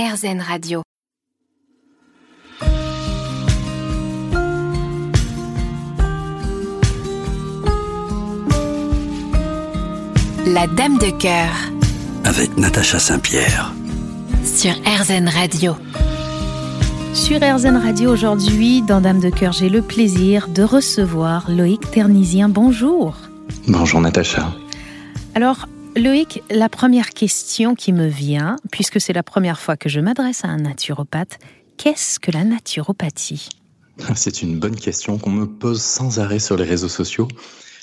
RZN Radio. La Dame de cœur. Avec Natacha Saint-Pierre. Sur RZN Radio. Sur RZN Radio aujourd'hui, dans Dame de cœur, j'ai le plaisir de recevoir Loïc Ternisien. Bonjour. Bonjour Natacha. Alors, Loïc, la première question qui me vient, puisque c'est la première fois que je m'adresse à un naturopathe, qu'est-ce que la naturopathie? C'est une bonne question qu'on me pose sans arrêt sur les réseaux sociaux.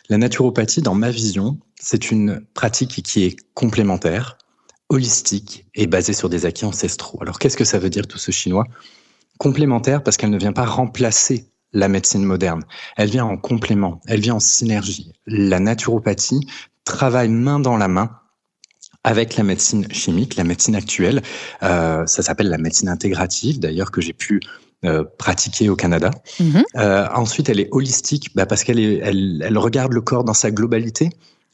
La naturopathie, dans ma vision, c'est une pratique qui est complémentaire, holistique et basée sur des acquis ancestraux. Alors qu'est-ce que ça veut dire tout ce chinois? Complémentaire parce qu'elle ne vient pas remplacer la médecine moderne. Elle vient en complément, elle vient en synergie. La naturopathie travaille main dans la main avec la médecine chimique, la médecine actuelle. Euh, ça s'appelle la médecine intégrative, d'ailleurs, que j'ai pu euh, pratiquer au Canada. Mm-hmm. Euh, ensuite, elle est holistique bah, parce qu'elle elle, elle regarde le corps dans sa globalité,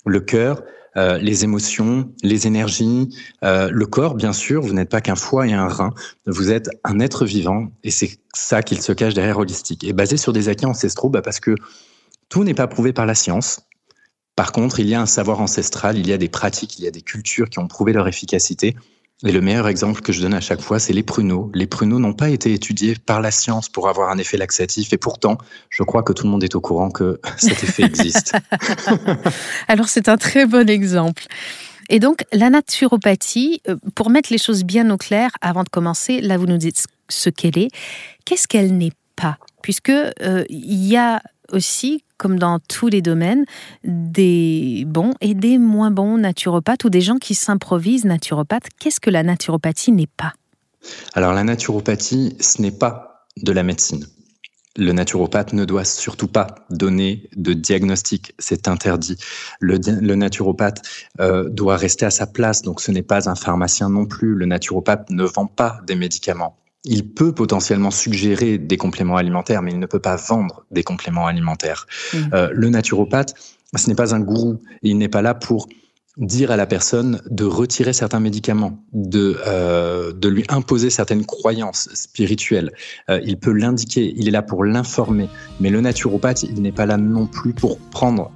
le cœur, euh, les émotions, les énergies, le corps, bien sûr. Vous n'êtes pas qu'un foie et un rein. Vous êtes un être vivant et c'est ça qu'il se cache derrière holistique. Et basé sur des acquis ancestraux, bah, parce que tout n'est pas prouvé par la science. Par contre, il y a un savoir ancestral, il y a des pratiques, il y a des cultures qui ont prouvé leur efficacité. Et le meilleur exemple que je donne à chaque fois, c'est les pruneaux. Les pruneaux n'ont pas été étudiés par la science pour avoir un effet laxatif. Et pourtant, je crois que tout le monde est au courant que cet effet existe. Alors, c'est un très bon exemple. Et donc, la naturopathie, euh, pour mettre les choses bien au clair, avant de commencer, là, vous nous dites ce qu'elle est. Qu'est-ce qu'elle n'est pas? Puisque euh, y a aussi, comme dans tous les domaines, des bons et des moins bons naturopathes ou des gens qui s'improvisent naturopathes. Qu'est-ce que la naturopathie n'est pas? Alors la naturopathie, ce n'est pas de la médecine. Le naturopathe ne doit surtout pas donner de diagnostic, c'est interdit. Le, naturopathe euh, doit rester à sa place, donc ce n'est pas un pharmacien non plus. Le naturopathe ne vend pas des médicaments il peut potentiellement suggérer des compléments alimentaires, mais il ne peut pas vendre des compléments alimentaires. Mmh. Euh, le naturopathe, ce n'est pas un gourou. Il n'est pas là pour dire à la personne de retirer certains médicaments, de, euh, de lui imposer certaines croyances spirituelles. Euh, il peut l'indiquer, il est là pour l'informer. Mais le naturopathe, il n'est pas là non plus pour prendre,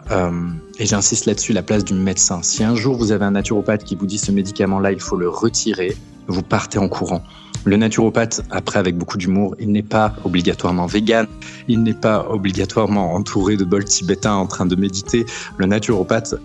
et j'insiste là-dessus, la place du médecin. Si un jour vous avez un naturopathe qui vous dit ce médicament-là, il faut le retirer, vous partez en courant. Le naturopathe, après avec beaucoup d'humour, il n'est pas obligatoirement vegan, il n'est pas obligatoirement entouré de bols tibétains en train de méditer. Le naturopathe,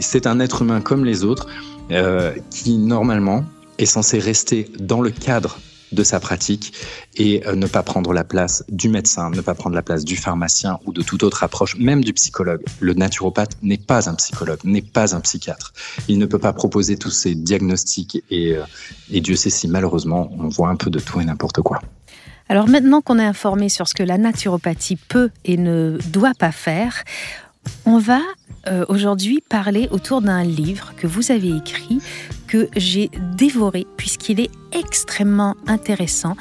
c'est un être humain comme les autres euh, qui normalement est censé rester dans le cadre de sa pratique et euh, ne pas prendre la place du médecin, ne pas prendre la place du pharmacien ou de toute autre approche, même du psychologue. Le naturopathe n'est pas un psychologue, n'est pas un psychiatre. Il ne peut pas proposer tous ces diagnostics et, euh, et Dieu sait si malheureusement on voit un peu de tout et n'importe quoi. Alors maintenant qu'on est informé sur ce que la naturopathie peut et ne doit pas faire, on va euh, aujourd'hui parler autour d'un livre que vous avez écrit, que j'ai dévoré, puisqu'il est extrêmement intéressant.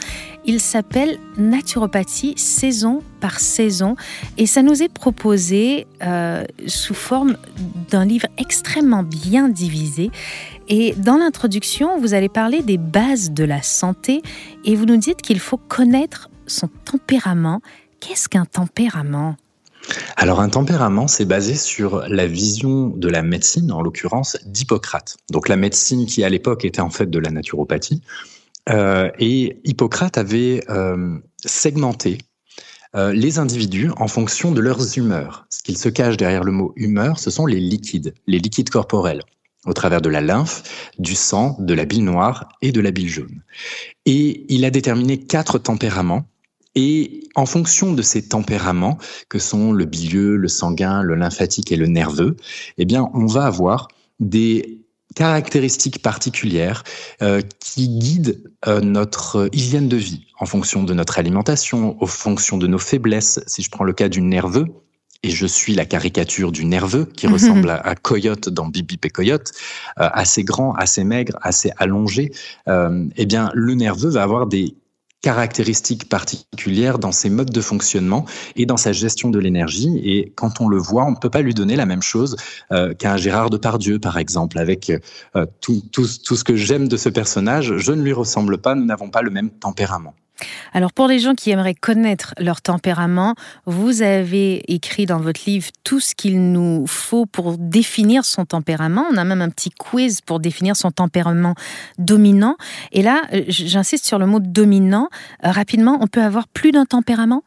Il s'appelle Naturopathie saison par saison et ça nous est proposé euh, sous forme d'un livre extrêmement bien divisé. Et dans l'introduction, vous allez parler des bases de la santé et vous nous dites qu'il faut connaître son tempérament. Qu'est-ce qu'un tempérament? Alors un tempérament, c'est basé sur la vision de la médecine, en l'occurrence d'Hippocrate. Donc la médecine qui à l'époque était en fait de la naturopathie. Euh, et Hippocrate avait euh, segmenté euh, les individus en fonction de leurs humeurs. Ce qu'il se cache derrière le mot humeur, ce sont les liquides, les liquides corporels au travers de la lymphe, du sang, de la bile noire et de la bile jaune. Et il a déterminé quatre tempéraments et en fonction de ces tempéraments, que sont le bilieux, le sanguin, le lymphatique et le nerveux, eh bien, on va avoir des caractéristiques particulières euh, qui guident euh, notre hygiène de vie en fonction de notre alimentation, en fonction de nos faiblesses. Si je prends le cas du nerveux, et je suis la caricature du nerveux qui mhm. ressemble à, Coyote dans Bibi et Coyote, euh, assez grand, assez maigre, assez allongé, eh bien, le nerveux va avoir des caractéristiques particulières dans ses modes de fonctionnement et dans sa gestion de l'énergie. Et quand on le voit, on ne peut pas lui donner la même chose euh, Gérard Depardieu, par exemple, avec euh, tout, tout, tout ce que j'aime de ce personnage. Je ne lui ressemble pas, nous n'avons pas le même tempérament. Alors pour les gens qui aimeraient connaître leur tempérament, vous avez écrit dans votre livre tout ce qu'il nous faut pour définir son tempérament. On a même un petit quiz pour définir son tempérament dominant. Et là, euh, j'insiste sur le mot dominant. Euh, rapidement, on peut avoir plus d'un tempérament?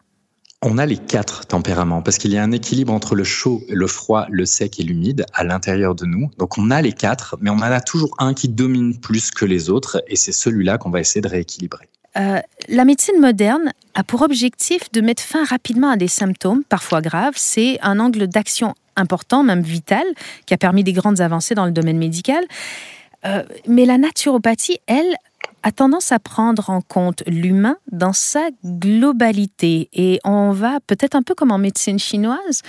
On a les quatre tempéraments parce qu'il y a un équilibre entre le chaud, le froid, le sec et l'humide à l'intérieur de nous. Donc on a les quatre, mais on en a toujours un qui domine plus que les autres et c'est celui-là qu'on va essayer de rééquilibrer. Euh, la médecine moderne a pour objectif de mettre fin rapidement à des symptômes, parfois graves. C'est un angle d'action important, même vital, qui a permis des grandes avancées dans le domaine médical. Euh, mais la naturopathie, elle, a tendance à prendre en compte l'humain dans sa globalité. Et on va peut-être un peu comme en médecine chinoise,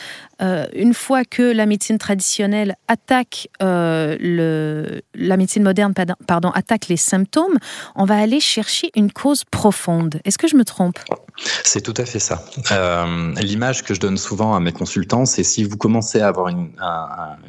euh, une fois que la médecine traditionnelle attaque euh, le, la médecine moderne, pardon, attaque les symptômes, on va aller chercher une cause profonde. Est-ce que je me trompe? C'est tout à fait ça. Euh, l'image que je donne souvent à mes consultants, c'est si vous commencez à avoir une,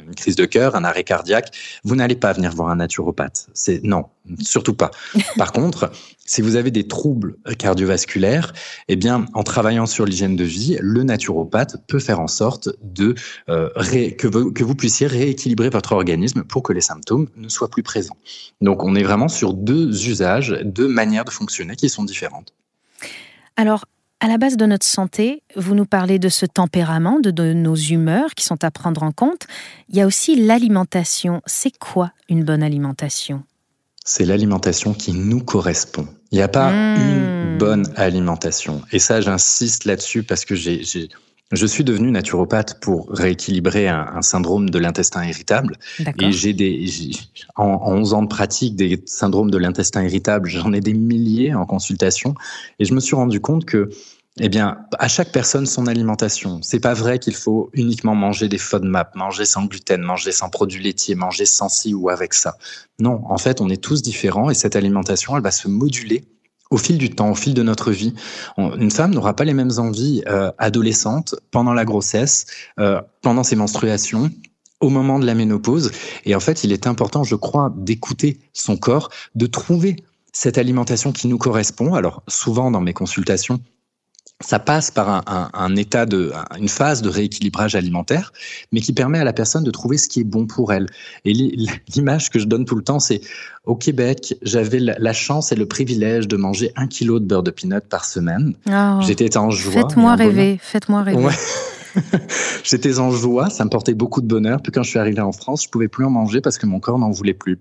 une crise de cœur, un arrêt cardiaque, vous n'allez pas venir voir un naturopathe. C'est non, surtout pas. Par contre, si vous avez des troubles cardiovasculaires, eh bien, en travaillant sur l'hygiène de vie, le naturopathe peut faire en sorte de euh, que, vous, que vous puissiez rééquilibrer votre organisme pour que les symptômes ne soient plus présents. Donc, on est vraiment sur deux usages, deux manières de fonctionner qui sont différentes. Alors, à la base de notre santé, vous nous parlez de ce tempérament, de, de, nos humeurs qui sont à prendre en compte. Il y a aussi l'alimentation. C'est quoi une bonne alimentation? C'est l'alimentation qui nous correspond. Il n'y a pas mmh. une bonne alimentation. Et ça, j'insiste là-dessus parce que j'ai, je suis devenu naturopathe pour rééquilibrer un, syndrome de l'intestin irritable. Et j'ai des, en, en 11 ans de pratique des syndromes de l'intestin irritable, j'en ai des milliers en consultation. Et je me suis rendu compte que eh bien, à chaque personne son alimentation. C'est pas vrai qu'il faut uniquement manger des FODMAP, manger sans gluten, manger sans produits laitiers, manger sans ci ou avec ça. Non, en fait, on est tous différents et cette alimentation, elle va se moduler au fil du temps, au fil de notre vie. une femme n'aura pas les mêmes envies euh, adolescentes pendant la grossesse, euh, pendant ses menstruations, au moment de la ménopause. Et en fait, il est important, je crois, d'écouter son corps, de trouver cette alimentation qui nous correspond. Alors, souvent dans mes consultations, ça passe par un, un, état de, une phase de rééquilibrage alimentaire, mais qui permet à la personne de trouver ce qui est bon pour elle. Et l'image que je donne tout le temps, c'est au Québec, j'avais la chance et le privilège de manger un kilo de beurre de pinot par semaine. Oh. J'étais en joie. Faites-moi rêver, faites-moi rêver. J'étais en joie, ça me portait beaucoup de bonheur. Puis quand je suis arrivé en France, je pouvais plus en manger parce que mon corps n'en voulait plus.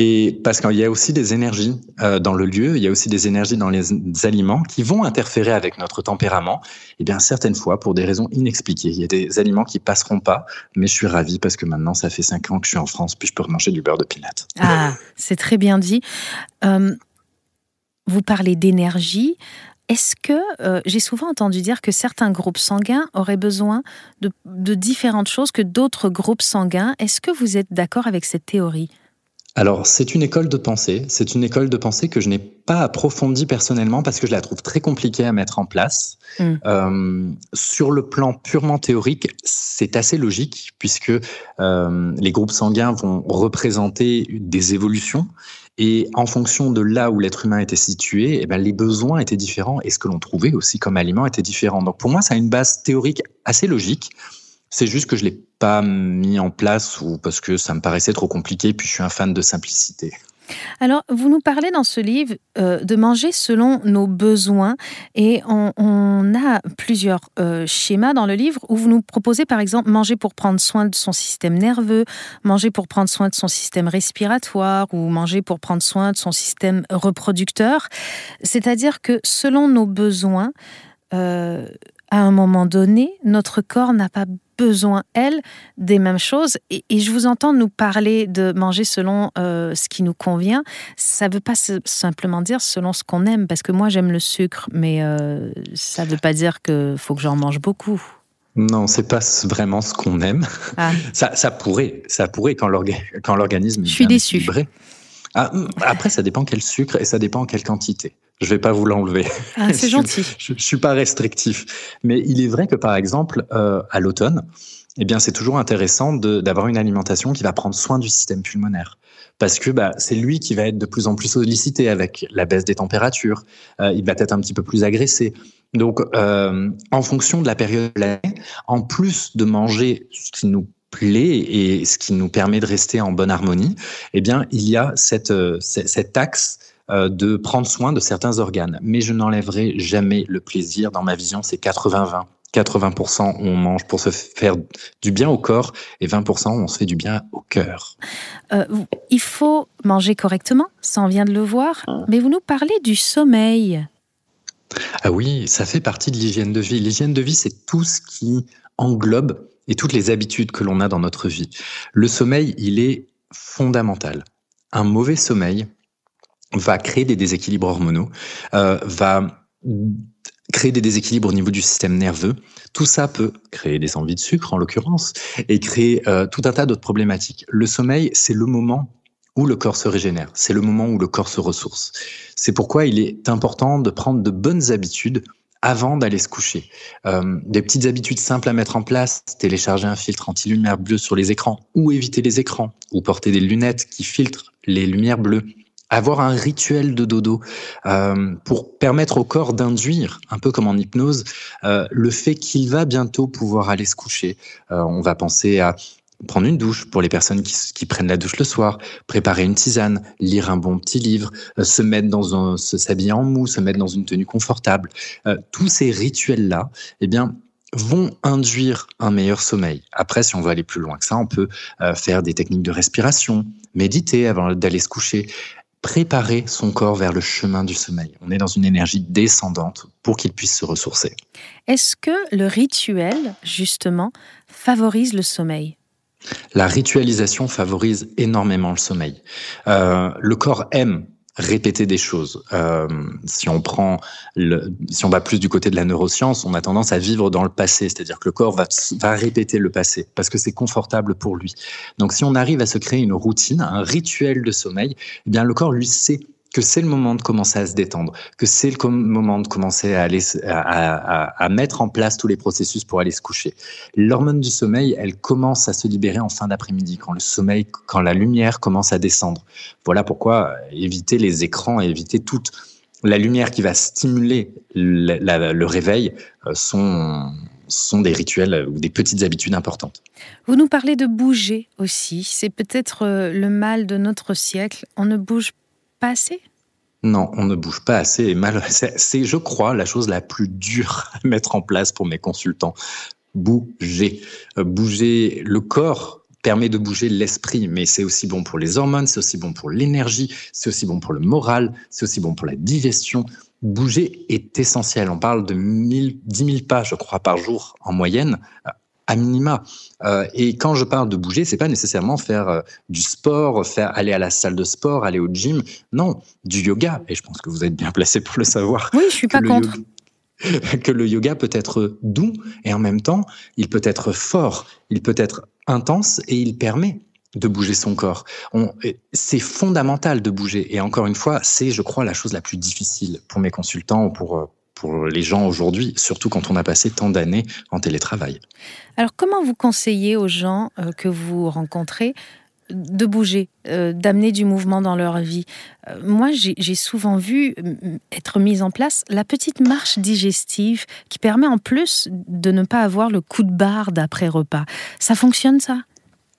Et parce qu'il y a aussi des énergies euh, dans le lieu, il y a aussi des énergies dans les aliments qui vont interférer avec notre tempérament. Et bien certaines fois, pour des raisons inexpliquées, il y a des aliments qui passeront pas. Mais je suis ravi parce que maintenant, ça fait cinq ans que je suis en France, puis je peux manger du beurre de pinot. Ah, c'est très bien dit. Euh, vous parlez d'énergie. Est-ce que euh, j'ai souvent entendu dire que certains groupes sanguins auraient besoin de différentes choses que d'autres groupes sanguins Est-ce que vous êtes d'accord avec cette théorie? Alors, c'est une école de pensée. C'est une école de pensée que je n'ai pas approfondie personnellement parce que je la trouve très compliquée à mettre en place. Mm. Euh, sur le plan purement théorique, c'est assez logique puisque euh, les groupes sanguins vont représenter des évolutions et en fonction de là où l'être humain était situé, eh ben, les besoins étaient différents et ce que l'on trouvait aussi comme aliment était différent. Donc pour moi, ça a une base théorique assez logique. C'est juste que je l'ai pas mis en place ou parce que ça me paraissait trop compliqué, puis je suis un fan de simplicité. Alors, vous nous parlez dans ce livre euh, de manger selon nos besoins et on, a plusieurs euh, schémas dans le livre où vous nous proposez par exemple manger pour prendre soin de son système nerveux, manger pour prendre soin de son système respiratoire ou manger pour prendre soin de son système reproducteur. C'est-à-dire que selon nos besoins, euh, à un moment donné, notre corps n'a pas besoin, elle, des mêmes choses. Et, je vous entends nous parler de manger selon euh, ce qui nous convient. Ça ne veut pas simplement dire selon ce qu'on aime, parce que moi j'aime le sucre, mais euh, ça ne veut pas dire qu'il faut que j'en mange beaucoup. Non, c'est pas vraiment ce qu'on aime. Ah. Ça, ça, pourrait, ça pourrait quand l'organisme. Je suis déçu. Ah, après, ça dépend quel sucre et ça dépend quelle quantité. Je vais pas vous l'enlever. Ah, c'est gentil. Je, je, suis pas restrictif, mais il est vrai que par exemple euh, à l'automne, eh bien c'est toujours intéressant d'avoir une alimentation qui va prendre soin du système pulmonaire parce que bah, c'est lui qui va être de plus en plus sollicité avec la baisse des températures. Euh, il va être un petit peu plus agressé. Donc, euh, en fonction de la période de l'année, en plus de manger ce qui nous plaît et ce qui nous permet de rester en bonne harmonie, eh bien, il y a cette, cette axe euh, de prendre soin de certains organes. Mais je n'enlèverai jamais le plaisir. Dans ma vision, c'est 80-20. 80% on mange pour se faire du bien au corps et 20% on se fait du bien au cœur. Euh, il faut manger correctement, ça on vient de le voir, mais vous nous parlez du sommeil. Ah oui, ça fait partie de l'hygiène de vie. L'hygiène de vie, c'est tout ce qui englobe et toutes les habitudes que l'on a dans notre vie. Le sommeil, il est fondamental. Un mauvais sommeil va créer des déséquilibres hormonaux, euh, va créer des déséquilibres au niveau du système nerveux. Tout ça peut créer des envies de sucre, en l'occurrence, et créer euh, tout un tas d'autres problématiques. Le sommeil, c'est le moment où le corps se régénère, c'est le moment où le corps se ressource. C'est pourquoi il est important de prendre de bonnes habitudes avant d'aller se coucher. Euh, des petites habitudes simples à mettre en place, télécharger un filtre anti-lumière bleue sur les écrans, ou éviter les écrans, ou porter des lunettes qui filtrent les lumières bleues, avoir un rituel de dodo euh, pour permettre au corps d'induire, un peu comme en hypnose, euh, le fait qu'il va bientôt pouvoir aller se coucher. Euh, on va penser à prendre une douche pour les personnes qui, qui, prennent la douche le soir, préparer une tisane, lire un bon petit livre, euh, se mettre dans un, se s'habiller en mou, se mettre dans une tenue confortable. Euh, tous ces rituels là, eh bien vont induire un meilleur sommeil. Après, si on veut aller plus loin que ça, on peut euh, faire des techniques de respiration, méditer avant d'aller se coucher, préparer son corps vers le chemin du sommeil. On est dans une énergie descendante pour qu'il puisse se ressourcer. Est-ce que le rituel, justement, favorise le sommeil? La ritualisation favorise énormément le sommeil. Euh, le corps aime répéter des choses. Euh, si on prend, le, si on va plus du côté de la neuroscience, on a tendance à vivre dans le passé, c'est-à-dire que le corps va, va répéter le passé parce que c'est confortable pour lui. Donc, si on arrive à se créer une routine, un rituel de sommeil, eh bien, le corps lui sait que c'est le moment de commencer à se détendre, que c'est le moment de commencer à, aller, à, à, mettre en place tous les processus pour aller se coucher. L'hormone du sommeil, elle commence à se libérer en fin d'après-midi, quand le sommeil, quand la lumière commence à descendre. Voilà pourquoi éviter les écrans et éviter toute la lumière qui va stimuler le, le réveil euh, sont sont des rituels ou des petites habitudes importantes. Vous nous parlez de bouger aussi. C'est peut-être euh, le mal de notre siècle. On ne bouge pas assez? Non, on ne bouge pas assez. Et mal, c'est, je crois, la chose la plus dure à mettre en place pour mes consultants. Bouger. Euh, bouger le corps permet de bouger l'esprit, mais c'est aussi bon pour les hormones, c'est aussi bon pour l'énergie, c'est aussi bon pour le moral, c'est aussi bon pour la digestion. Bouger est essentiel. On parle de 1000, 10 000 pas, je crois, par jour en moyenne à minima. Euh, et quand je parle de bouger, c'est pas nécessairement faire euh, du sport, faire aller à la salle de sport, aller au gym. Non, du yoga. Et je pense que vous êtes bien placé pour le savoir. Oui, je suis pas contre. Yoga, que le yoga peut être doux et en même temps, il peut être fort, il peut être intense et il permet de bouger son corps. C'est fondamental de bouger. Et encore une fois, c'est, je crois, la chose la plus difficile pour mes consultants ou pour, euh, pour les gens aujourd'hui, surtout quand on a passé tant d'années en télétravail. Alors comment vous conseillez aux gens euh, que vous rencontrez de bouger, euh, d'amener du mouvement dans leur vie? Euh, moi, j'ai souvent vu être mise en place la petite marche digestive qui permet en plus de ne pas avoir le coup de barre d'après repas. Ça fonctionne ça?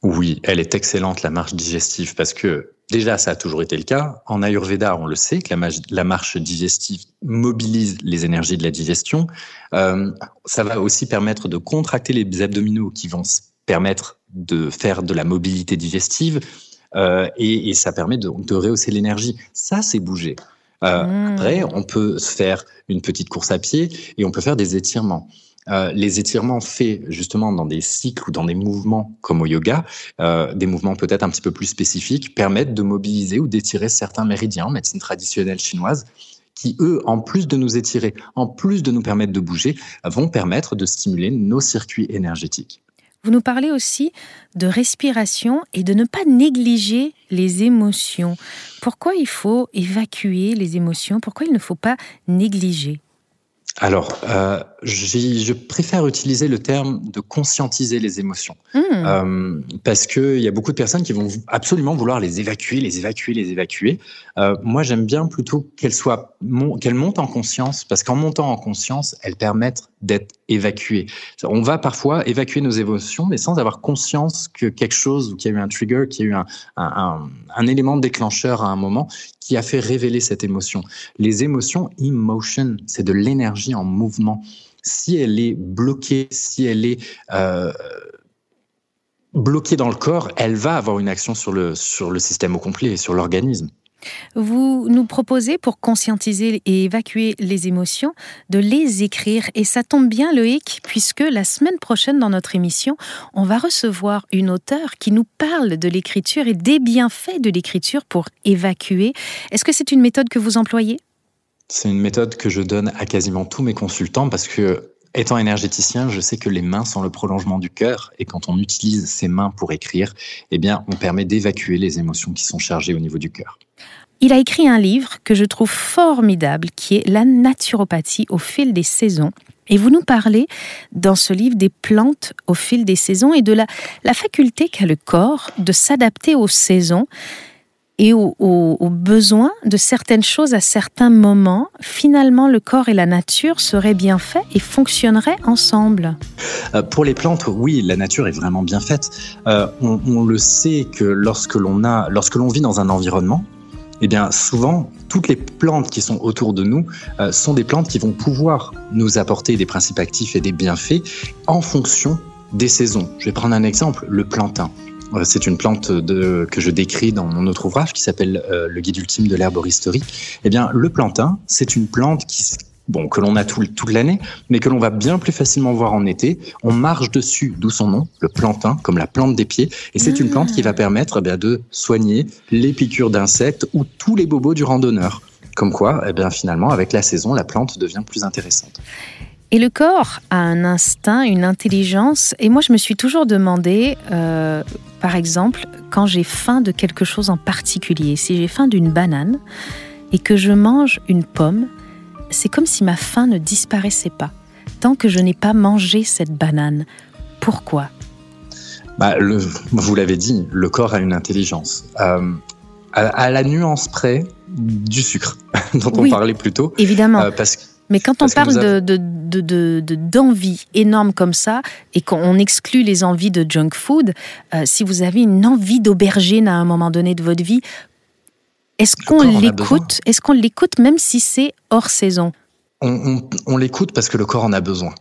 Oui, elle est excellente la marche digestive parce que Déjà, ça a toujours été le cas. En Ayurveda, on le sait que la, la marche digestive mobilise les énergies de la digestion. Euh, ça va aussi permettre de contracter les abdominaux qui vont permettre de faire de la mobilité digestive euh, et, et, ça permet de, de rehausser l'énergie. Ça, c'est bouger. Euh, mmh. Après, on peut se faire une petite course à pied et on peut faire des étirements. Euh, les étirements faits justement dans des cycles ou dans des mouvements comme au yoga, euh, des mouvements peut-être un petit peu plus spécifiques, permettent de mobiliser ou d'étirer certains méridiens en médecine traditionnelle chinoise qui, eux, en plus de nous étirer, en plus de nous permettre de bouger, vont permettre de stimuler nos circuits énergétiques. Vous nous parlez aussi de respiration et de ne pas négliger les émotions. Pourquoi il faut évacuer les émotions? Pourquoi il ne faut pas négliger? Alors, euh, je préfère utiliser le terme de conscientiser les émotions. Mmh. Euh, parce qu'il y a beaucoup de personnes qui vont absolument vouloir les évacuer, les évacuer, les évacuer. Euh, moi, j'aime bien plutôt qu'elles soient, qu'elles montent en conscience, parce qu'en montant en conscience, elles permettent d'être évacuées. On va parfois évacuer nos émotions, mais sans avoir conscience que quelque chose, ou qu'il y a eu un trigger, qu'il y a eu un, élément déclencheur à un moment qui a fait révéler cette émotion. Les émotions, emotion, c'est de l'énergie en mouvement. Si elle est bloquée, si elle est euh, bloquée dans le corps, elle va avoir une action sur le, sur le système au complet, sur l'organisme. Vous nous proposez, pour conscientiser et évacuer les émotions, de les écrire. Et ça tombe bien, Loïc, puisque la semaine prochaine, dans notre émission, on va recevoir une auteure qui nous parle de l'écriture et des bienfaits de l'écriture pour évacuer. Est-ce que c'est une méthode que vous employez? C'est une méthode que je donne à quasiment tous mes consultants parce que Étant énergéticien, je sais que les mains sont le prolongement du cœur et quand on utilise ses mains pour écrire, eh bien, on permet d'évacuer les émotions qui sont chargées au niveau du cœur. Il a écrit un livre que je trouve formidable qui est La naturopathie au fil des saisons. Et vous nous parlez dans ce livre des plantes au fil des saisons et de la, la faculté qu'a le corps de s'adapter aux saisons et aux, besoins de certaines choses à certains moments, finalement le corps et la nature seraient bien faits et fonctionneraient ensemble. Euh, pour les plantes, oui, la nature est vraiment bien faite. Euh, on, le sait que lorsque l'on a, lorsque l'on vit dans un environnement, eh bien souvent toutes les plantes qui sont autour de nous euh, sont des plantes qui vont pouvoir nous apporter des principes actifs et des bienfaits en fonction des saisons. Je vais prendre un exemple, le plantain. Euh, c'est une plante que je décris dans mon autre ouvrage qui s'appelle euh, Le guide ultime de l'herboristerie. Eh bien, le plantain, c'est une plante qui, bon, que l'on a toute l'année, mais que l'on va bien plus facilement voir en été. On marche dessus, d'où son nom, le plantain, comme la plante des pieds. Et c'est une plante qui va permettre eh de soigner les piqûres d'insectes ou tous les bobos du randonneur. Comme quoi, eh bien, finalement, avec la saison, la plante devient plus intéressante. Et le corps a un instinct, une intelligence. Et moi, je me suis toujours demandé, euh, par exemple, quand j'ai faim de quelque chose en particulier, si j'ai faim d'une banane et que je mange une pomme, c'est comme si ma faim ne disparaissait pas, tant que je n'ai pas mangé cette banane. Pourquoi? Bah, le, Vous l'avez dit, le corps a une intelligence. Euh, à, la nuance près du sucre, dont on parlait plus tôt. Évidemment. Euh, parce que mais quand on parle de, d'envie énorme comme ça et qu'on exclut les envies de junk food, euh, si vous avez une envie d'aubergine à un moment donné de votre vie, est-ce qu'on l'écoute Est-ce qu'on l'écoute même si c'est hors saison? On, l'écoute parce que le corps en a besoin.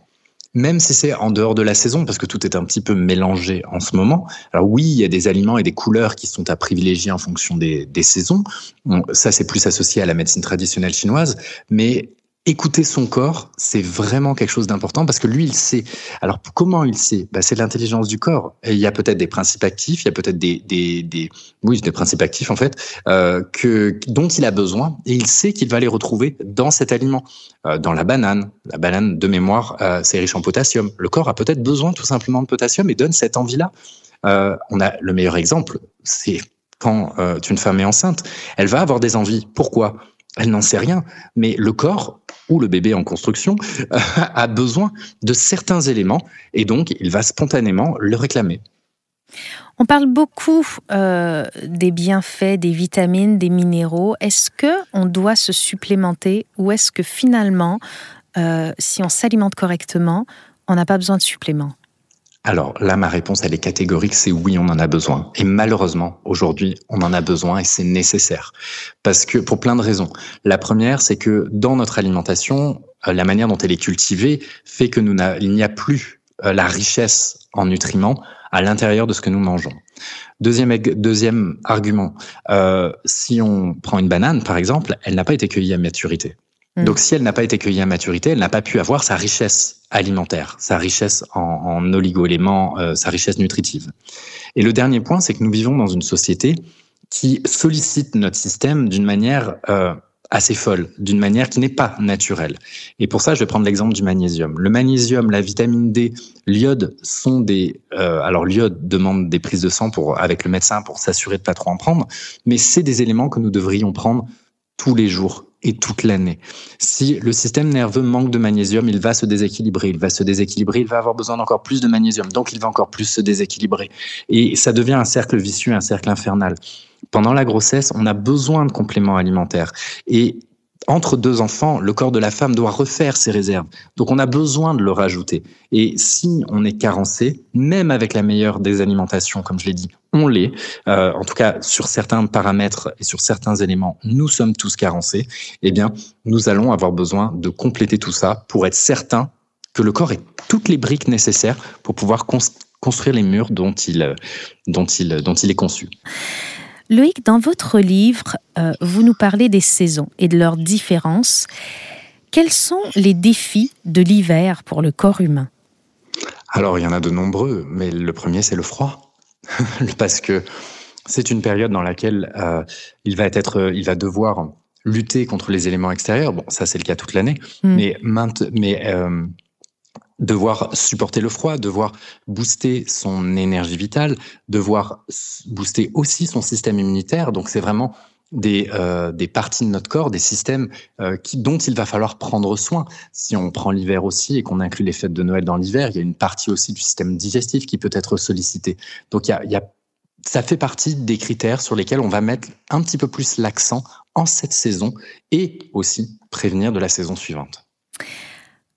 Même si c'est en dehors de la saison, parce que tout est un petit peu mélangé en ce moment. Alors oui, il y a des aliments et des couleurs qui sont à privilégier en fonction des, des saisons. Ça, c'est plus associé à la médecine traditionnelle chinoise. Mais écouter son corps, c'est vraiment quelque chose d'important parce que lui, il sait. Alors, comment il sait? Bah, C'est l'intelligence du corps. Il y a peut-être des principes actifs, il y a peut-être des, des, des, oui, des principes actifs en fait, euh, dont il a besoin et il sait qu'il va les retrouver dans cet aliment. Euh, dans la banane, la banane de mémoire, euh, c'est riche en potassium. Le corps a peut-être besoin tout simplement de potassium et donne cette envie-là. On a le meilleur exemple, c'est quand une femme est enceinte, elle va avoir des envies. Pourquoi? Elle n'en sait rien, mais le corps ou le bébé en construction a besoin de certains éléments et donc il va spontanément le réclamer. On parle beaucoup euh, des bienfaits, des vitamines, des minéraux. Est-ce que on doit se supplémenter ou est-ce que finalement, euh, si on s'alimente correctement, on n'a pas besoin de suppléments? Alors là, ma réponse, elle est catégorique, c'est oui, on en a besoin. Et malheureusement, aujourd'hui, on en a besoin et c'est nécessaire. Parce que, pour plein de raisons. La première, c'est que dans notre alimentation, euh, la manière dont elle est cultivée fait que nous il n'y a plus euh, la richesse en nutriments à l'intérieur de ce que nous mangeons. Deuxième, deuxième argument, euh, si on prend une banane, par exemple, elle n'a pas été cueillie à maturité. Mm. Donc si elle n'a pas été cueillie à maturité, elle n'a pas pu avoir sa richesse alimentaire, sa richesse en, en oligo-éléments, euh, sa richesse nutritive. Et le dernier point, c'est que nous vivons dans une société qui sollicite notre système d'une manière euh, assez folle, d'une manière qui n'est pas naturelle. Et pour ça, je vais prendre l'exemple du magnésium. Le magnésium, la vitamine D, l'iode sont des... Euh, alors l'iode demande des prises de sang pour, avec le médecin pour s'assurer de pas trop en prendre, mais c'est des éléments que nous devrions prendre tous les jours et toute l'année. Si le système nerveux manque de magnésium, il va se déséquilibrer, il va se déséquilibrer, il va avoir besoin d'encore plus de magnésium, donc il va encore plus se déséquilibrer. Et ça devient un cercle vicieux, un cercle infernal. Pendant la grossesse, on a besoin de compléments alimentaires. Et entre deux enfants, le corps de la femme doit refaire ses réserves. Donc on a besoin de le rajouter. Et si on est carencé, même avec la meilleure des alimentations, comme je l'ai dit, on l'est. Euh, en tout cas, sur certains paramètres et sur certains éléments, nous sommes tous carencés. Eh bien, nous allons avoir besoin de compléter tout ça pour être certain que le corps ait toutes les briques nécessaires pour pouvoir construire les murs dont il, dont il, dont il est conçu. Loïc, dans votre livre, euh, vous nous parlez des saisons et de leurs différences. Quels sont les défis de l'hiver pour le corps humain? Alors, il y en a de nombreux, mais le premier, c'est le froid. Parce que c'est une période dans laquelle euh, il, va être, il va devoir lutter contre les éléments extérieurs. Bon, ça, c'est le cas toute l'année. Hmm. Mais, mais euh, devoir supporter le froid, devoir booster son énergie vitale, devoir booster aussi son système immunitaire. Donc c'est vraiment des, euh, des parties de notre corps, des systèmes euh, qui, dont il va falloir prendre soin. Si on prend l'hiver aussi et qu'on inclut les fêtes de Noël dans l'hiver, il y a une partie aussi du système digestif qui peut être sollicitée. Donc y a, y a ça fait partie des critères sur lesquels on va mettre un petit peu plus l'accent en cette saison et aussi prévenir de la saison suivante.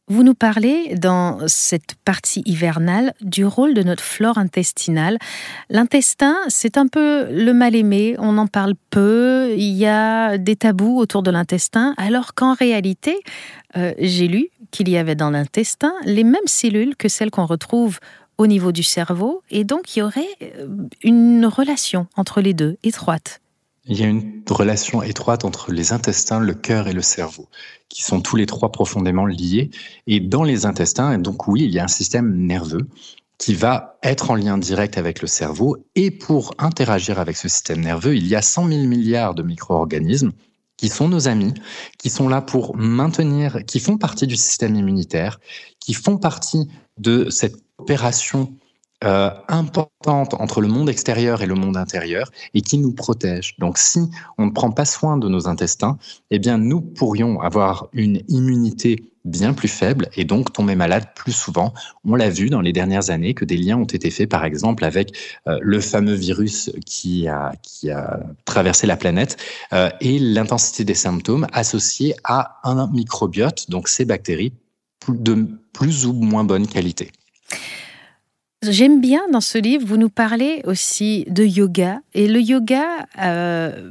Vous nous parlez dans cette partie hivernale du rôle de notre flore intestinale. L'intestin, c'est un peu le mal-aimé, on en parle peu, il y a des tabous autour de l'intestin, alors qu'en réalité, euh, j'ai lu qu'il y avait dans l'intestin les mêmes cellules que celles qu'on retrouve au niveau du cerveau, et donc il y aurait euh, une relation entre les deux, étroite. Il y a une relation étroite entre les intestins, le cœur et le cerveau, qui sont tous les trois profondément liés. Et dans les intestins, donc oui, il y a un système nerveux qui va être en lien direct avec le cerveau. Et pour interagir avec ce système nerveux, il y a 100 000 milliards de micro-organismes qui sont nos amis, qui sont là pour maintenir, qui font partie du système immunitaire, qui font partie de cette opération euh, importante entre le monde extérieur et le monde intérieur et qui nous protège. Donc si on ne prend pas soin de nos intestins, eh bien nous pourrions avoir une immunité bien plus faible et donc tomber malade plus souvent. On l'a vu dans les dernières années que des liens ont été faits par exemple avec euh, le fameux virus qui a, traversé la planète euh, et l'intensité des symptômes associés à un microbiote, donc ces bactéries de plus ou moins bonne qualité. J'aime bien dans ce livre, vous nous parlez aussi de yoga. Et le yoga euh,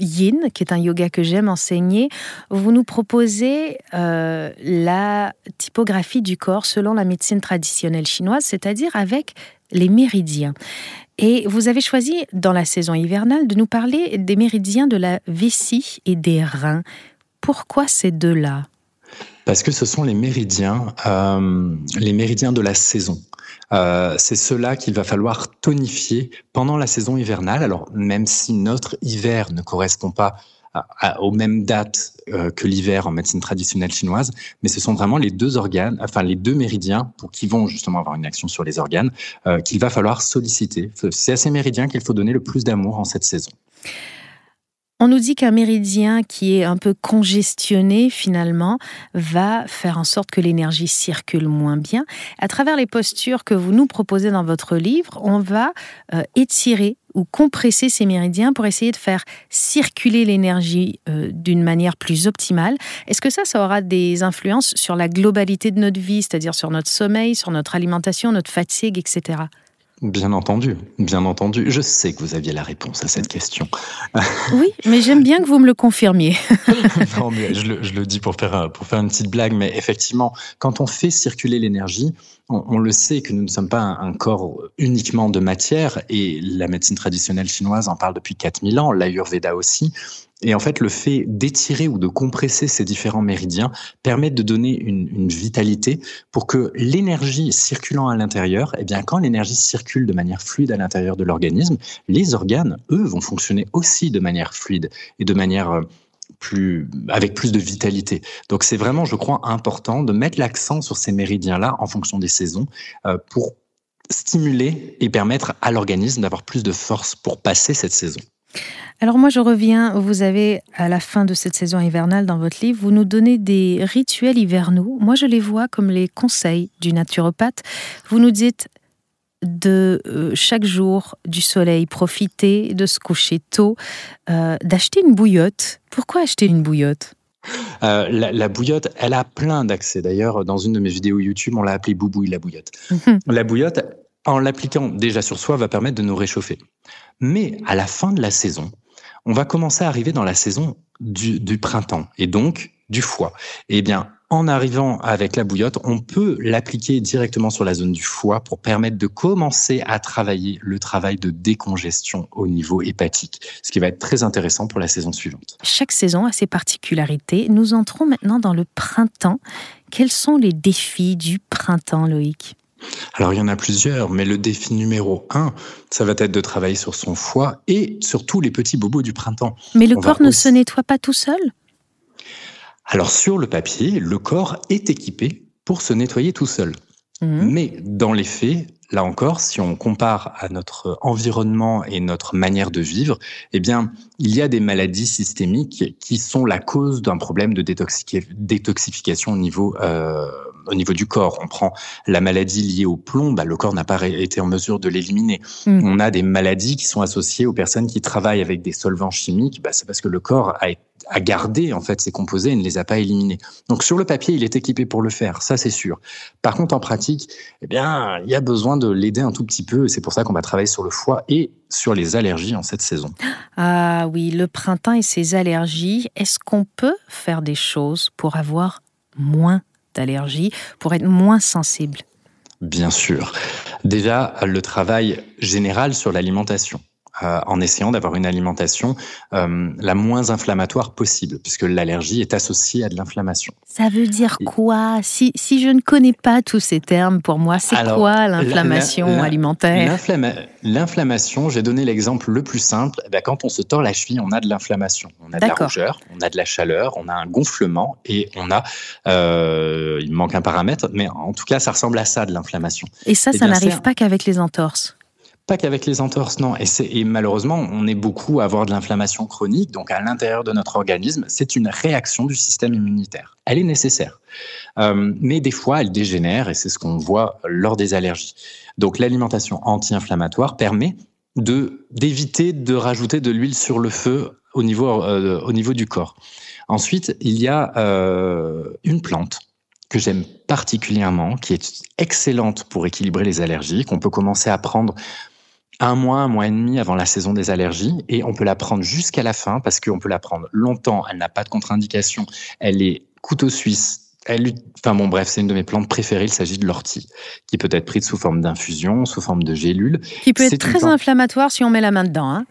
yin, qui est un yoga que j'aime enseigner, vous nous proposez euh, la typographie du corps selon la médecine traditionnelle chinoise, c'est-à-dire avec les méridiens. Et vous avez choisi, dans la saison hivernale, de nous parler des méridiens de la vessie et des reins. Pourquoi ces deux-là? Parce que ce sont les méridiens, euh, les méridiens de la saison. Euh, c'est cela qu'il va falloir tonifier pendant la saison hivernale. Alors même si notre hiver ne correspond pas aux mêmes dates euh, que l'hiver en médecine traditionnelle chinoise, mais ce sont vraiment les deux organes, enfin les deux méridiens pour qui vont justement avoir une action sur les organes euh, qu'il va falloir solliciter. C'est à ces méridiens qu'il faut donner le plus d'amour en cette saison. On nous dit qu'un méridien qui est un peu congestionné finalement va faire en sorte que l'énergie circule moins bien. À travers les postures que vous nous proposez dans votre livre, on va euh, étirer ou compresser ces méridiens pour essayer de faire circuler l'énergie euh, d'une manière plus optimale. Est-ce que ça, ça aura des influences sur la globalité de notre vie, c'est-à-dire sur notre sommeil, sur notre alimentation, notre fatigue, etc. Bien entendu, bien entendu. Je sais que vous aviez la réponse à cette question. Oui, mais j'aime bien que vous me le confirmiez. non, mais je le, dis pour faire, pour faire une petite blague, mais effectivement, quand on fait circuler l'énergie, on, le sait que nous ne sommes pas un, corps uniquement de matière, et la médecine traditionnelle chinoise en parle depuis 4000 ans, l'Ayurveda aussi. Et en fait, le fait d'étirer ou de compresser ces différents méridiens permet de donner une, vitalité pour que l'énergie circulant à l'intérieur, eh bien, quand l'énergie circule de manière fluide à l'intérieur de l'organisme, les organes, eux, vont fonctionner aussi de manière fluide et de manière euh, plus, avec plus de vitalité. Donc c'est vraiment, je crois, important de mettre l'accent sur ces méridiens-là en fonction des saisons euh, pour stimuler et permettre à l'organisme d'avoir plus de force pour passer cette saison. Alors moi je reviens, vous avez à la fin de cette saison hivernale dans votre livre, vous nous donnez des rituels hivernaux. Moi je les vois comme les conseils du naturopathe. Vous nous dites de euh, chaque jour du soleil profiter, de se coucher tôt, euh, d'acheter une bouillotte. Pourquoi acheter une bouillotte? Euh, la, bouillotte, elle a plein d'accès. D'ailleurs, dans une de mes vidéos YouTube, on l'a appelée Boubouille la bouillotte. la bouillotte, en l'appliquant déjà sur soi, va permettre de nous réchauffer. Mais à la fin de la saison, on va commencer à arriver dans la saison du, printemps et donc du foie. Eh bien, en arrivant avec la bouillotte, on peut l'appliquer directement sur la zone du foie pour permettre de commencer à travailler le travail de décongestion au niveau hépatique, ce qui va être très intéressant pour la saison suivante. Chaque saison a ses particularités. Nous entrons maintenant dans le printemps. Quels sont les défis du printemps, Loïc? Alors il y en a plusieurs, mais le défi numéro un, ça va être de travailler sur son foie et sur tous les petits bobos du printemps. Mais le corps ne se nettoie pas tout seul? Alors sur le papier, le corps est équipé pour se nettoyer tout seul. Mhm. Mais dans les faits, là encore, si on compare à notre environnement et notre manière de vivre, eh bien, il y a des maladies systémiques qui sont la cause d'un problème de détoxification au niveau euh, au niveau du corps. On prend la maladie liée au plomb, bah, le corps n'a pas été en mesure de l'éliminer. Mhm. On a des maladies qui sont associées aux personnes qui travaillent avec des solvants chimiques, bah, c'est parce que le corps a a gardé en fait ses composés et ne les a pas éliminés. Donc sur le papier, il est équipé pour le faire, ça c'est sûr. Par contre en pratique, eh bien, il y a besoin de l'aider un tout petit peu et c'est pour ça qu'on va travailler sur le foie et sur les allergies en cette saison. Ah oui, le printemps et ses allergies, est-ce qu'on peut faire des choses pour avoir moins d'allergies, pour être moins sensible Bien sûr. Déjà, le travail général sur l'alimentation. Euh, en essayant d'avoir une alimentation euh, la moins inflammatoire possible, puisque l'allergie est associée à de l'inflammation. Ça veut dire quoi? Si, si je ne connais pas tous ces termes, pour moi, c'est quoi l'inflammation alimentaire? L'inflammation, j'ai donné l'exemple le plus simple, eh ben, quand on se tord la cheville, on a de l'inflammation. On a de la rougeur, on a de la chaleur, on a un gonflement et on a, euh, il manque un paramètre, mais en tout cas, ça ressemble à ça, de l'inflammation. Et ça, eh ça n'arrive pas qu'avec les entorses? Pas qu'avec les entorses, non. Et, malheureusement, on est beaucoup à avoir de l'inflammation chronique, donc à l'intérieur de notre organisme, c'est une réaction du système immunitaire. Elle est nécessaire. Euh, mais des fois, elle dégénère, et c'est ce qu'on voit lors des allergies. Donc l'alimentation anti-inflammatoire permet d'éviter de rajouter de l'huile sur le feu au niveau, euh, du corps. Ensuite, il y a euh, une plante que j'aime particulièrement, qui est excellente pour équilibrer les allergies, qu'on peut commencer à prendre un mois, un mois et demi avant la saison des allergies et on peut la prendre jusqu'à la fin parce qu'on peut la prendre longtemps, elle n'a pas de contre-indication, elle est couteau suisse. Elle, enfin bon, bref, c'est une de mes plantes préférées. Il s'agit de l'ortie, qui peut être prise sous forme d'infusion, sous forme de gélule. Qui peut être très inflammatoire si on met la main dedans. Hein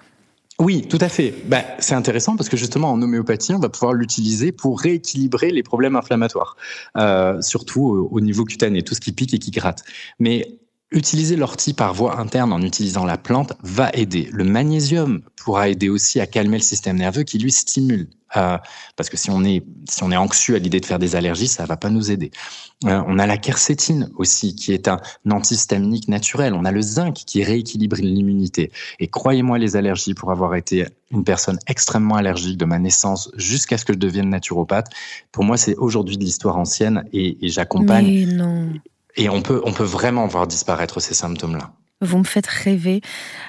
oui, tout à fait. Ben, c'est intéressant parce que justement en homéopathie, on va pouvoir l'utiliser pour rééquilibrer les problèmes inflammatoires, euh, surtout au, au, niveau cutané, tout ce qui pique et qui gratte. Mais Utiliser l'ortie par voie interne en utilisant la plante va aider. Le magnésium pourra aider aussi à calmer le système nerveux qui lui stimule. Euh, parce que si on est si on est anxieux à l'idée de faire des allergies, ça va pas nous aider. Euh, on a la quercétine aussi qui est un antihistaminique naturel. On a le zinc qui rééquilibre l'immunité. Et croyez-moi, les allergies, pour avoir été une personne extrêmement allergique de ma naissance jusqu'à ce que je devienne naturopathe, pour moi c'est aujourd'hui de l'histoire ancienne et, et j'accompagne. Et on peut, on peut vraiment voir disparaître ces symptômes-là. Vous me faites rêver.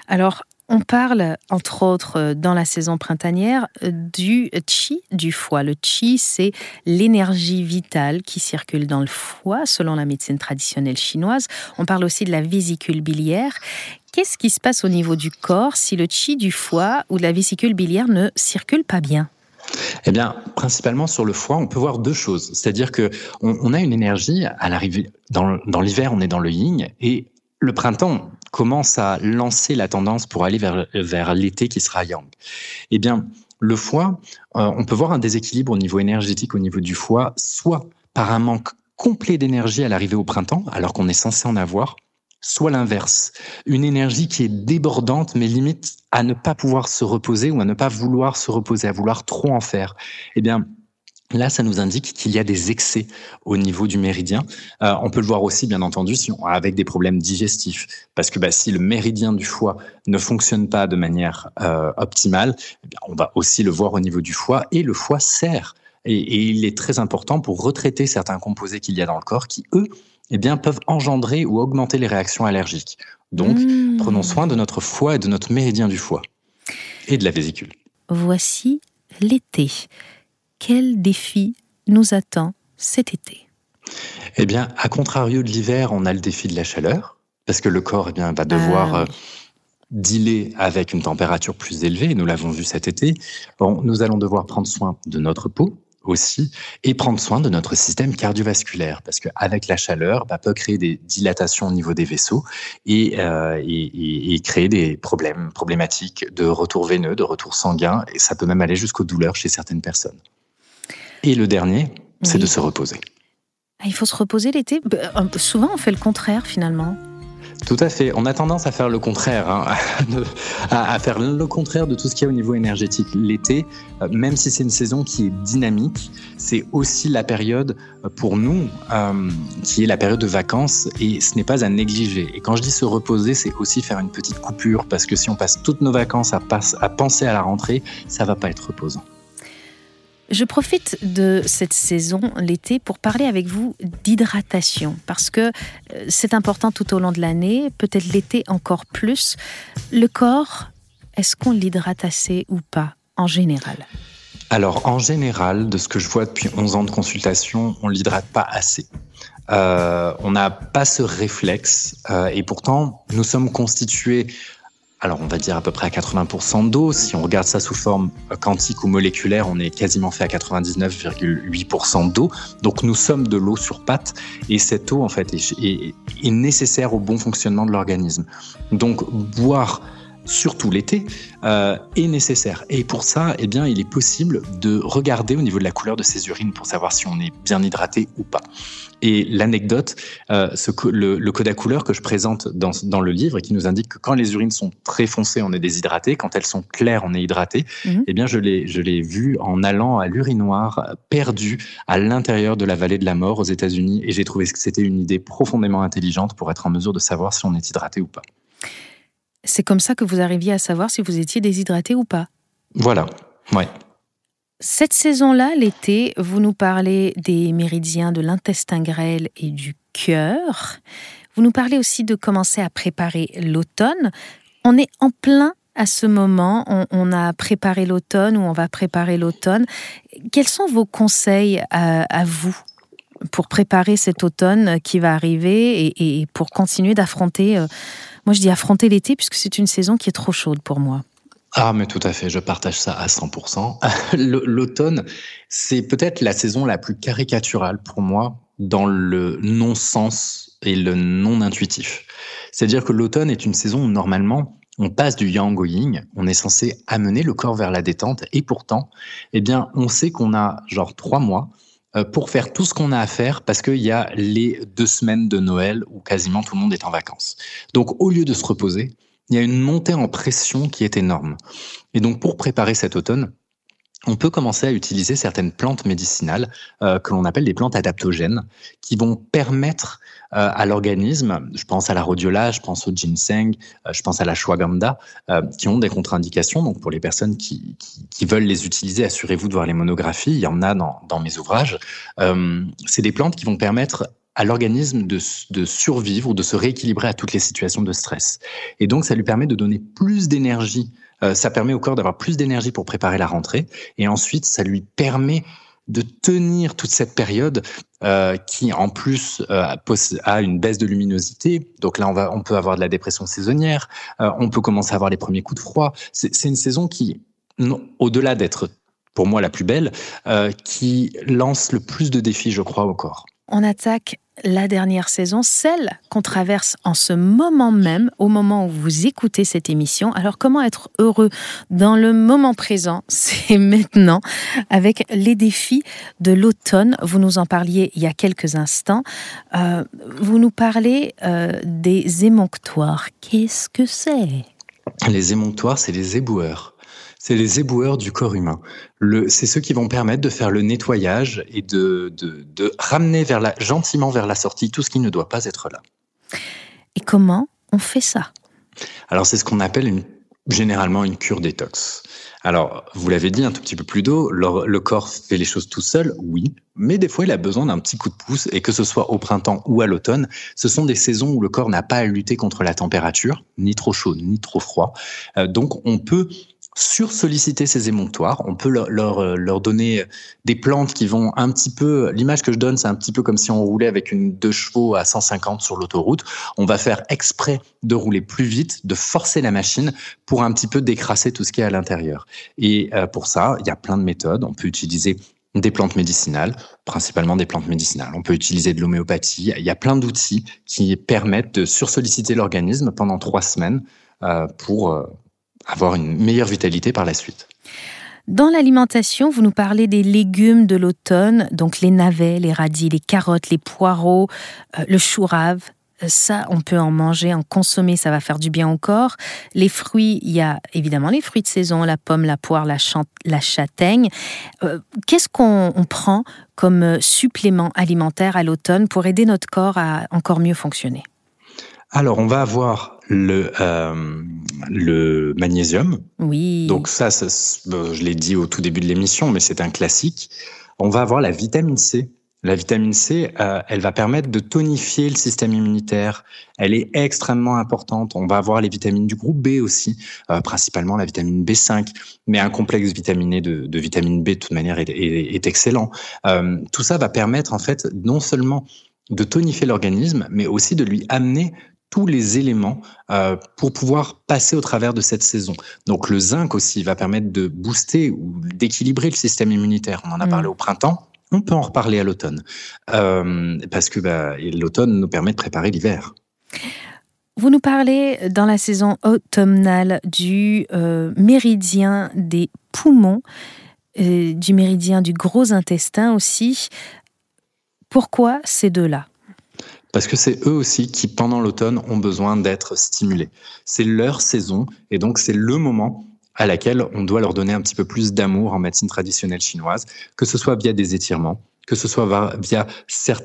Alors, on parle, entre autres, dans la saison printanière, du chi du foie. Le chi, c'est l'énergie vitale qui circule dans le foie, selon la médecine traditionnelle chinoise. On parle aussi de la vésicule biliaire. Qu'est-ce qui se passe au niveau du corps si le chi du foie ou de la vésicule biliaire ne circule pas bien? Eh bien, principalement sur le foie, on peut voir deux choses. C'est-à-dire que on, a une énergie à l'arrivée. Dans, l'hiver, on est dans le yin et le printemps commence à lancer la tendance pour aller vers, vers l'été qui sera yang. Eh bien, le foie, euh, on peut voir un déséquilibre au niveau énergétique, au niveau du foie, soit par un manque complet d'énergie à l'arrivée au printemps, alors qu'on est censé en avoir, soit l'inverse, une énergie qui est débordante, mais limite à ne pas pouvoir se reposer ou à ne pas vouloir se reposer, à vouloir trop en faire. Eh bien, Là, ça nous indique qu'il y a des excès au niveau du méridien. Euh, on peut le voir aussi, bien entendu, avec des problèmes digestifs, parce que bah, si le méridien du foie ne fonctionne pas de manière euh, optimale, eh on va aussi le voir au niveau du foie, et le foie sert. Et, et il est très important pour retraiter certains composés qu'il y a dans le corps, qui eux, eh bien, peuvent engendrer ou augmenter les réactions allergiques. Donc, mmh. prenons soin de notre foie et de notre méridien du foie et de la vésicule. Voici l'été quel défi nous attend cet été? Eh bien, à contrario de l'hiver, on a le défi de la chaleur, parce que le corps eh bien, va devoir ah, euh, dealer avec une température plus élevée, nous l'avons vu cet été. Bon, nous allons devoir prendre soin de notre peau, aussi, et prendre soin de notre système cardiovasculaire, parce qu'avec la chaleur, bah, peut créer des dilatations au niveau des vaisseaux et, euh, et, et, créer des problèmes, problématiques de retour veineux, de retour sanguin, et ça peut même aller jusqu'aux douleurs chez certaines personnes. Et le dernier, c'est de se reposer. Ah, il faut se reposer l'été bah, Souvent, on fait le contraire finalement. Tout à fait. On a tendance à faire le contraire, hein, à, faire le contraire de tout ce qu'il y a au niveau énergétique. L'été, euh, même si c'est une saison qui est dynamique, c'est aussi la période euh, pour nous euh, qui est la période de vacances et ce n'est pas à négliger. Et quand je dis se reposer, c'est aussi faire une petite coupure parce que si on passe toutes nos vacances à, à penser à la rentrée, ça va pas être reposant. Je profite de cette saison, l'été, pour parler avec vous d'hydratation, parce que euh, c'est important tout au long de l'année, peut-être l'été encore plus. Le corps, est-ce qu'on l'hydrate assez ou pas, en général? Alors, en général, de ce que je vois depuis 11 ans de consultation, on l'hydrate pas assez. Euh, on n'a pas ce réflexe euh, et pourtant, nous sommes constitués alors on va dire à peu près à 80% d'eau. Si on regarde ça sous forme quantique ou moléculaire, on est quasiment fait à 99,8% d'eau. Donc nous sommes de l'eau sur pattes et cette eau en fait est nécessaire au bon fonctionnement de l'organisme. Donc boire surtout l'été, euh, est nécessaire. Et pour ça, eh bien, il est possible de regarder au niveau de la couleur de ses urines pour savoir si on est bien hydraté ou pas. Et l'anecdote, euh, le, le, code à couleur que je présente dans, dans, le livre et qui nous indique que quand les urines sont très foncées, on est déshydraté, quand elles sont claires, on est hydraté, mhm. eh bien, je l'ai, je l'ai vu en allant à l'urinoir perdu à l'intérieur de la vallée de la mort aux États-Unis et j'ai trouvé que c'était une idée profondément intelligente pour être en mesure de savoir si on est hydraté ou pas. C'est comme ça que vous arriviez à savoir si vous étiez déshydraté ou pas. Voilà, ouais. Cette saison-là, l'été, vous nous parlez des méridiens de l'intestin grêle et du cœur. Vous nous parlez aussi de commencer à préparer l'automne. On est en plein à ce moment. On, a préparé l'automne ou on va préparer l'automne. Quels sont vos conseils à, vous pour préparer cet automne qui va arriver et, et pour continuer d'affronter euh, moi, je dis affronter l'été puisque c'est une saison qui est trop chaude pour moi. Ah, mais tout à fait, je partage ça à 100%. L'automne, c'est peut-être la saison la plus caricaturale pour moi dans le non-sens et le non-intuitif. C'est-à-dire que l'automne est une saison où normalement, on passe du yang au yin, on est censé amener le corps vers la détente, et pourtant, eh bien, on sait qu'on a genre trois mois pour faire tout ce qu'on a à faire parce qu'il y a les deux semaines de Noël où quasiment tout le monde est en vacances. Donc au lieu de se reposer, il y a une montée en pression qui est énorme. Et donc pour préparer cet automne, on peut commencer à utiliser certaines plantes médicinales euh, que l'on appelle des plantes adaptogènes qui vont permettre euh, à l'organisme, je pense à la rhodiola, je pense au ginseng, euh, je pense à la shwaganda, qui ont des contre-indications. Donc pour les personnes qui, qui, veulent les utiliser, assurez-vous de voir les monographies, il y en a dans, dans mes ouvrages. C'est des plantes qui vont permettre à l'organisme de, de, survivre ou de se rééquilibrer à toutes les situations de stress. Et donc, ça lui permet de donner plus d'énergie euh, ça permet au corps d'avoir plus d'énergie pour préparer la rentrée. Et ensuite, ça lui permet de tenir toute cette période euh, qui en plus euh, a une baisse de luminosité. Donc là, on, va, on peut avoir de la dépression saisonnière, euh, on peut commencer à avoir les premiers coups de froid. C'est une saison qui, au-delà d'être pour moi la plus belle, qui lance le plus de défis, je crois, au corps. On attaque la dernière saison, celle qu'on traverse en ce moment même, au moment où vous écoutez cette émission. Alors comment être heureux dans le moment présent? C'est maintenant, avec les défis de l'automne. Vous nous en parliez il y a quelques instants. Euh, vous nous parlez euh, des émonctoires. Qu'est-ce que c'est? Les émonctoires, c'est les éboueurs c'est les éboueurs du corps humain. C'est ceux qui vont permettre de faire le nettoyage et de, de, ramener vers la, gentiment vers la sortie tout ce qui ne doit pas être là. Et comment on fait ça? Alors c'est ce qu'on appelle une, généralement une cure détox. Alors, vous l'avez dit un tout petit peu plus tôt, le, corps fait les choses tout seul, oui, mais des fois il a besoin d'un petit coup de pouce, et que ce soit au printemps ou à l'automne, ce sont des saisons où le corps n'a pas à lutter contre la température, ni trop chaud, ni trop froid. Euh, donc on peut sur solliciter ces émonctoires. On peut leur, leur, euh, leur, donner des plantes qui vont un petit peu. L'image que je donne, c'est un petit peu comme si on roulait avec une deux chevaux à 150 sur l'autoroute. On va faire exprès de rouler plus vite, de forcer la machine pour un petit peu décrasser tout ce qui est à l'intérieur. Et euh, pour ça, il y a plein de méthodes. On peut utiliser des plantes médicinales, principalement des plantes médicinales. On peut utiliser de l'homéopathie. Il y a plein d'outils qui permettent de sursolliciter l'organisme pendant trois semaines euh, pour avoir une meilleure vitalité par la suite. Dans l'alimentation, vous nous parlez des légumes de l'automne, donc les navets, les radis, les carottes, les poireaux, euh, le chou rave. Euh, ça, on peut en manger, en consommer, ça va faire du bien au corps. Les fruits, il y a évidemment les fruits de saison, la pomme, la poire, la, la châtaigne. Euh, qu'est-ce qu'on prend comme supplément alimentaire à l'automne pour aider notre corps à encore mieux fonctionner? Alors, on va avoir le, euh, le magnésium. Oui. Donc ça, ça je l'ai dit au tout début de l'émission, mais c'est un classique. On va avoir la vitamine C. La vitamine C, euh, elle va permettre de tonifier le système immunitaire. Elle est extrêmement importante. On va avoir les vitamines du groupe B aussi, euh, principalement la vitamine B5, mais un complexe vitaminé de, de vitamine B de toute manière est, est, est excellent. Euh, tout ça va permettre en fait non seulement de tonifier l'organisme, mais aussi de lui amener tous les éléments euh, pour pouvoir passer au travers de cette saison. Donc le zinc aussi va permettre de booster ou d'équilibrer le système immunitaire. On en a parlé mm. au printemps. On peut en reparler à l'automne euh, parce que bah, l'automne nous permet de préparer l'hiver. Vous nous parlez dans la saison automnale du euh, méridien des poumons, du méridien du gros intestin aussi. Pourquoi ces deux-là? Parce que c'est eux aussi qui, pendant l'automne, ont besoin d'être stimulés. C'est leur saison et donc c'est le moment à laquelle on doit leur donner un petit peu plus d'amour en médecine traditionnelle chinoise, que ce soit via des étirements, que ce soit via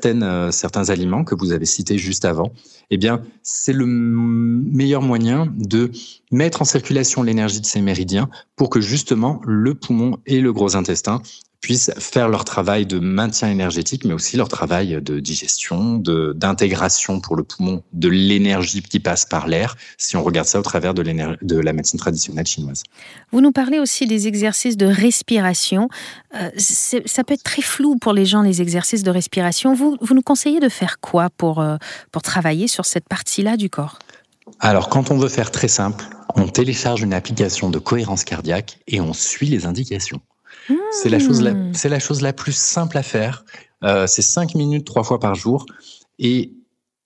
euh, certains aliments que vous avez cités juste avant, eh bien, c'est le meilleur moyen de mettre en circulation l'énergie de ces méridiens pour que justement le poumon et le gros intestin puissent faire leur travail de maintien énergétique, mais aussi leur travail de digestion, d'intégration pour le poumon de l'énergie qui passe par l'air, si on regarde ça au travers de, de, la médecine traditionnelle chinoise. Vous nous parlez aussi des exercices de respiration. Euh, ça peut être très flou pour les gens, les exercices de respiration. Vous, vous nous conseillez de faire quoi pour, euh, pour travailler sur cette partie-là du corps? Alors, quand on veut faire très simple, on télécharge une application de cohérence cardiaque et on suit les indications. C'est la chose la, hmm. c'est la chose la plus simple à faire. Euh, c'est cinq minutes trois fois par jour et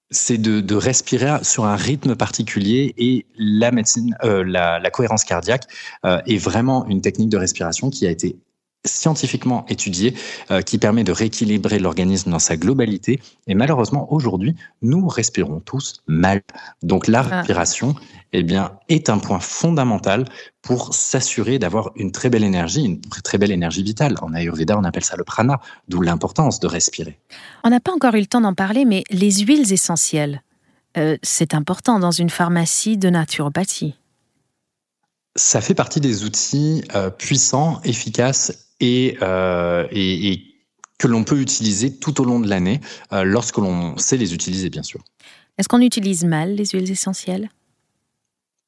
c'est de, de, respirer sur un rythme particulier et la médecine, euh, la, la, cohérence cardiaque euh, est vraiment une technique de respiration qui a été scientifiquement étudiée euh, qui permet de rééquilibrer l'organisme dans sa globalité. Et malheureusement, aujourd'hui, nous respirons tous mal. Donc la ah. respiration eh bien, est un point fondamental pour s'assurer d'avoir une très belle énergie, une très belle énergie vitale. En Ayurveda, on appelle ça le prana, d'où l'importance de respirer. On n'a pas encore eu le temps d'en parler, mais les huiles essentielles, euh, c'est important dans une pharmacie de naturopathie. Ça fait partie des outils euh, puissants, efficaces euh, et, que l'on peut utiliser tout au long de l'année euh, lorsque l'on sait les utiliser, bien sûr. Est-ce qu'on utilise mal les huiles essentielles?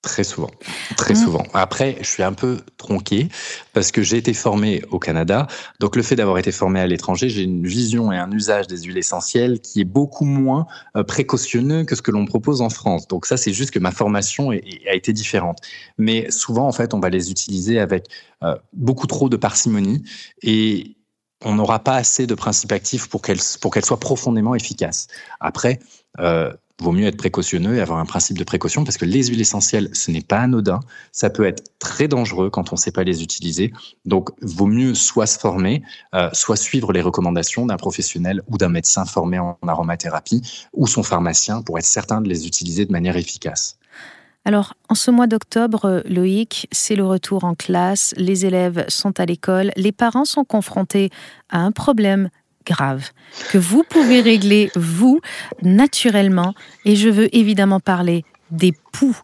Très souvent, très mmh. souvent. Après, je suis un peu tronqué parce que j'ai été formé au Canada. Donc, le fait d'avoir été formé à l'étranger, j'ai une vision et un usage des huiles essentielles qui est beaucoup moins euh, précautionneux que ce que l'on propose en France. Donc, ça, c'est juste que ma formation a été différente. Mais souvent, en fait, on va les utiliser avec euh, beaucoup trop de parcimonie et on n'aura pas assez de principes actifs pour qu'elle pour soit profondément efficace. Après, euh, vaut mieux être précautionneux et avoir un principe de précaution parce que les huiles essentielles, ce n'est pas anodin. Ça peut être très dangereux quand on ne sait pas les utiliser. Donc, vaut mieux soit se former, euh, soit suivre les recommandations d'un professionnel ou d'un médecin formé en aromathérapie ou son pharmacien pour être certain de les utiliser de manière efficace. Alors, en ce mois d'octobre, Loïc, c'est le retour en classe, les élèves sont à l'école, les parents sont confrontés à un problème grave que vous pouvez régler, vous, naturellement. Et je veux évidemment parler des poux.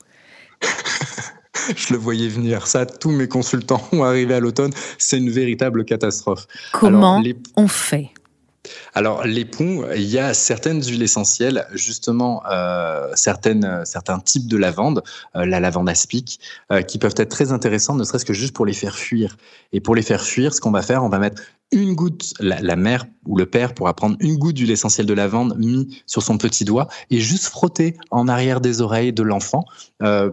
Je le voyais venir. Ça, tous mes consultants ont arrivé à l'automne. C'est une véritable catastrophe. Comment on fait? Alors, les ponts, il y a certaines huiles essentielles, justement, euh, certaines, certains types de lavande, euh, la lavande aspic, euh, qui peuvent être très intéressantes, ne serait-ce que juste pour les faire fuir. Et pour les faire fuir, ce qu'on va faire, on va mettre une goutte, la, mère ou le père pourra prendre une goutte d'huile essentielle de lavande mis sur son petit doigt et juste frotter en arrière des oreilles de l'enfant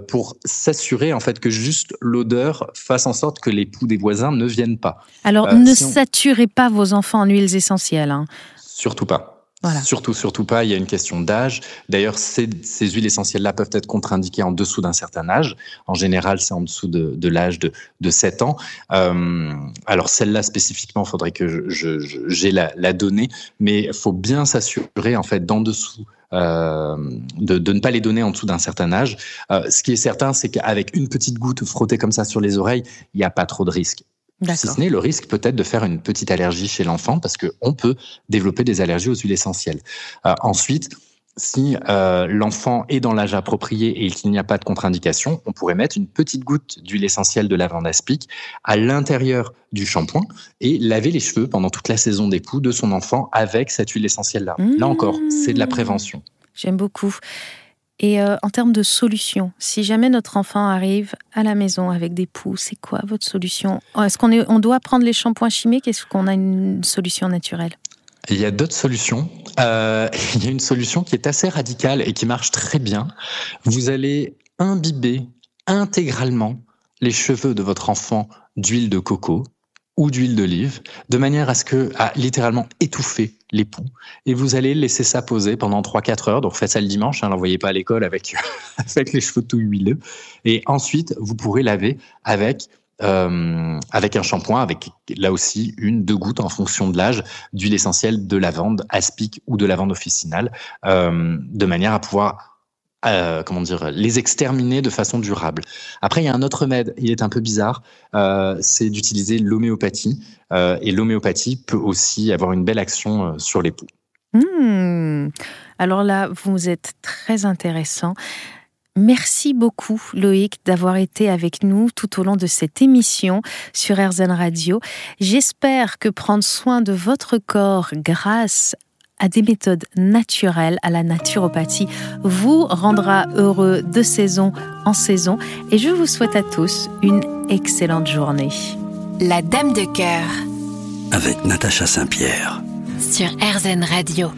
pour s'assurer en fait que juste l'odeur fasse en sorte que les poux des voisins ne viennent pas. Alors ne saturez pas vos enfants en huiles essentielles. Hein. Surtout pas. Surtout, surtout pas. Il y a une question d'âge. D'ailleurs, ces, huiles essentielles-là peuvent être contre-indiquées en dessous d'un certain âge. En général, c'est en dessous de, l'âge de, de 7 ans. Euh, alors, celle-là spécifiquement, il faudrait que j'ai la, donnée, mais il faut bien s'assurer, en fait, d'en dessous euh, de, ne pas les donner en dessous d'un certain âge. Euh, ce qui est certain, c'est qu'avec une petite goutte frottée comme ça sur les oreilles, il n'y a pas trop de risque. Si ce n'est le risque peut-être de faire une petite allergie chez l'enfant parce qu'on peut développer des allergies aux huiles essentielles. Euh, ensuite, si euh, l'enfant est dans l'âge approprié et qu'il n'y a pas de contre-indication, on pourrait mettre une petite goutte d'huile essentielle de lavande aspic à l'intérieur du shampoing et laver les cheveux pendant toute la saison d'époux de son enfant avec cette huile essentielle-là. Là encore, c'est de la mmh. prévention. J'aime beaucoup. Et euh, en termes de solution, si jamais notre enfant arrive à la maison avec des poux, c'est quoi votre solution? Est-ce qu'on on doit prendre les shampoings chimiques? Est-ce qu'on a une solution naturelle? Il y a d'autres solutions. Euh, il y a une solution qui est assez radicale et qui marche très bien. Vous allez imbiber intégralement les cheveux de votre enfant d'huile de coco ou d'huile d'olive, de manière à ce que, à littéralement étouffer les poux. Et vous allez laisser ça poser pendant 3-4 heures. Donc faites ça le dimanche, hein, l'envoyez pas à l'école avec, avec les cheveux tout huileux. Et ensuite, vous pourrez laver avec euh, avec un shampoing, avec là aussi une, deux gouttes en fonction de l'âge d'huile essentielle de lavande aspic ou de lavande officinale, euh, de manière à pouvoir euh, comment dire, les exterminer de façon durable. Après, il y a un autre remède, il est un peu bizarre, euh, c'est d'utiliser l'homéopathie. Euh, et l'homéopathie peut aussi avoir une belle action sur les poux. Hmm. Alors là, vous êtes très intéressant. Merci beaucoup Loïc d'avoir été avec nous tout au long de cette émission sur RZN Radio. J'espère que prendre soin de votre corps grâce à des méthodes naturelles, à la naturopathie, vous rendra heureux de saison en saison. Et je vous souhaite à tous une excellente journée. La Dame de Cœur. Avec Natacha Saint-Pierre. Sur RZN Radio.